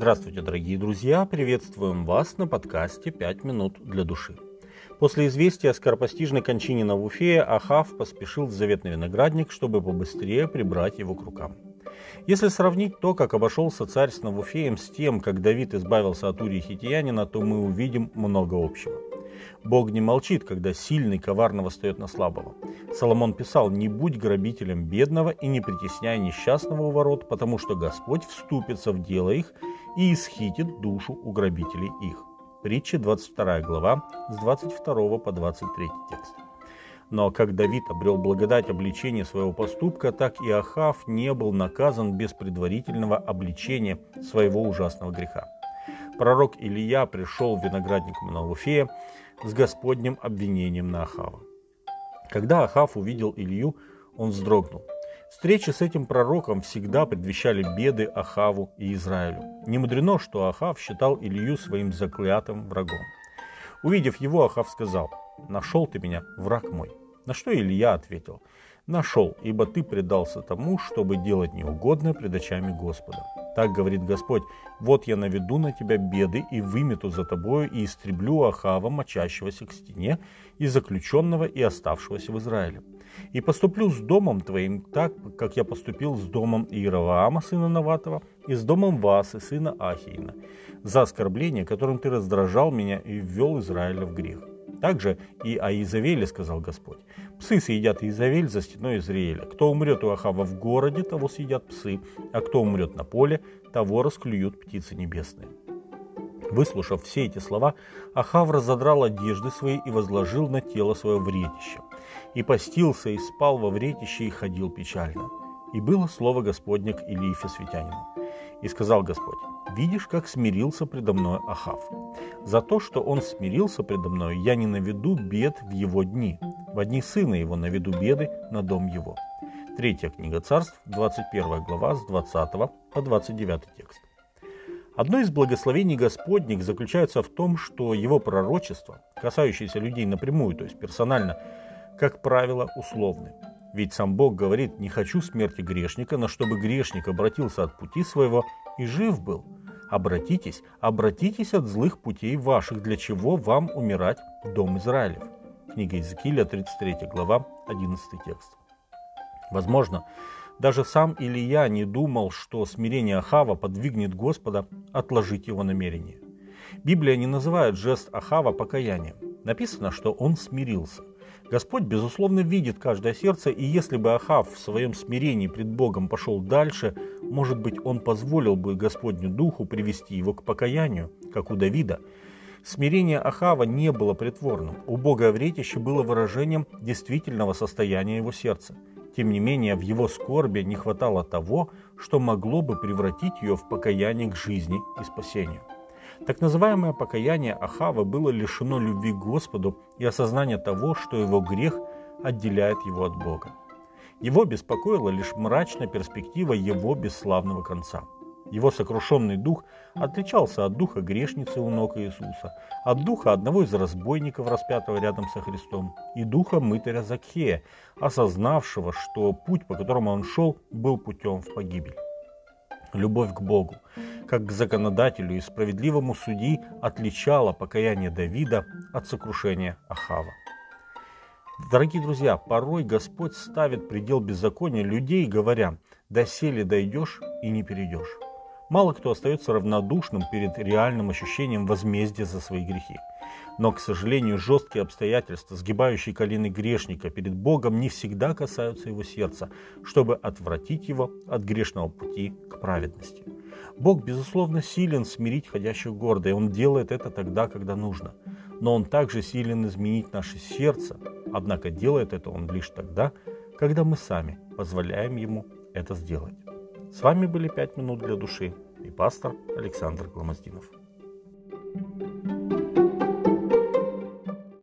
Здравствуйте, дорогие друзья! Приветствуем вас на подкасте «Пять минут для души». После известия о скоропостижной кончине Навуфея Ахав поспешил в заветный виноградник, чтобы побыстрее прибрать его к рукам. Если сравнить то, как обошелся царь с Навуфеем, с тем, как Давид избавился от Урии Хитиянина, то мы увидим много общего. Бог не молчит, когда сильный коварно восстает на слабого. Соломон писал, «Не будь грабителем бедного и не притесняй несчастного у ворот, потому что Господь вступится в дело их и исхитит душу у грабителей их». Притча 22 глава с 22 по 23 текст. Но как Давид обрел благодать обличения своего поступка, так и Ахав не был наказан без предварительного обличения своего ужасного греха. Пророк Илья пришел в виноградник Маналуфея с Господним обвинением на Ахава. Когда Ахав увидел Илью, он вздрогнул. Встречи с этим пророком всегда предвещали беды Ахаву и Израилю. Не мудрено, что Ахав считал Илью своим заклятым врагом. Увидев его, Ахав сказал, «Нашел ты меня, враг мой». На что Илья ответил, «Нашел, ибо ты предался тому, чтобы делать неугодное пред очами Господа». Так говорит Господь, вот я наведу на тебя беды и вымету за тобою и истреблю Ахава, мочащегося к стене, и заключенного, и оставшегося в Израиле. И поступлю с домом твоим так, как я поступил с домом Иераваама, сына Наватова, и с домом Васы, сына Ахиина, за оскорбление, которым ты раздражал меня и ввел Израиля в грех. Также и о Изавеле сказал Господь. Псы съедят Изавель за стеной Израиля. Кто умрет у Ахава в городе, того съедят псы, а кто умрет на поле, того расклюют птицы небесные. Выслушав все эти слова, Ахав разодрал одежды свои и возложил на тело свое вретище. И постился, и спал во вретище, и ходил печально. И было слово Господне к Илии Фесвитянину. И сказал Господь, видишь, как смирился предо мной Ахав. За то, что он смирился предо мной, я не наведу бед в его дни. В одни сына его наведу беды на дом его. Третья книга царств, 21 глава, с 20 по 29 текст. Одно из благословений Господних заключается в том, что его пророчества, касающиеся людей напрямую, то есть персонально, как правило, условны. Ведь сам Бог говорит, не хочу смерти грешника, но чтобы грешник обратился от пути своего и жив был. Обратитесь, обратитесь от злых путей ваших, для чего вам умирать, дом Израилев. Книга Иезекииля, 33 глава, 11 текст. Возможно, даже сам Илья не думал, что смирение Ахава подвигнет Господа отложить его намерение. Библия не называет жест Ахава покаянием. Написано, что он смирился. Господь, безусловно, видит каждое сердце, и если бы Ахав в своем смирении пред Богом пошел дальше, может быть, он позволил бы Господню Духу привести его к покаянию, как у Давида. Смирение Ахава не было притворным. У Бога вретище было выражением действительного состояния его сердца. Тем не менее, в его скорби не хватало того, что могло бы превратить ее в покаяние к жизни и спасению. Так называемое покаяние Ахава было лишено любви к Господу и осознания того, что его грех отделяет его от Бога. Его беспокоила лишь мрачная перспектива его бесславного конца. Его сокрушенный дух отличался от духа грешницы у ног Иисуса, от духа одного из разбойников, распятого рядом со Христом, и духа мытаря Закхея, осознавшего, что путь, по которому он шел, был путем в погибель. Любовь к Богу, как к законодателю и справедливому судьи, отличала покаяние Давида от сокрушения Ахава. Дорогие друзья, порой Господь ставит предел беззакония людей, говоря, «доселе дойдешь и не перейдешь». Мало кто остается равнодушным перед реальным ощущением возмездия за свои грехи. Но, к сожалению, жесткие обстоятельства, сгибающие колени грешника перед Богом, не всегда касаются его сердца, чтобы отвратить его от грешного пути к праведности. Бог, безусловно, силен смирить ходящих гордо, и Он делает это тогда, когда нужно. Но Он также силен изменить наше сердце, однако делает это Он лишь тогда, когда мы сами позволяем Ему это сделать. С вами были «Пять минут для души» и пастор Александр Гламоздинов.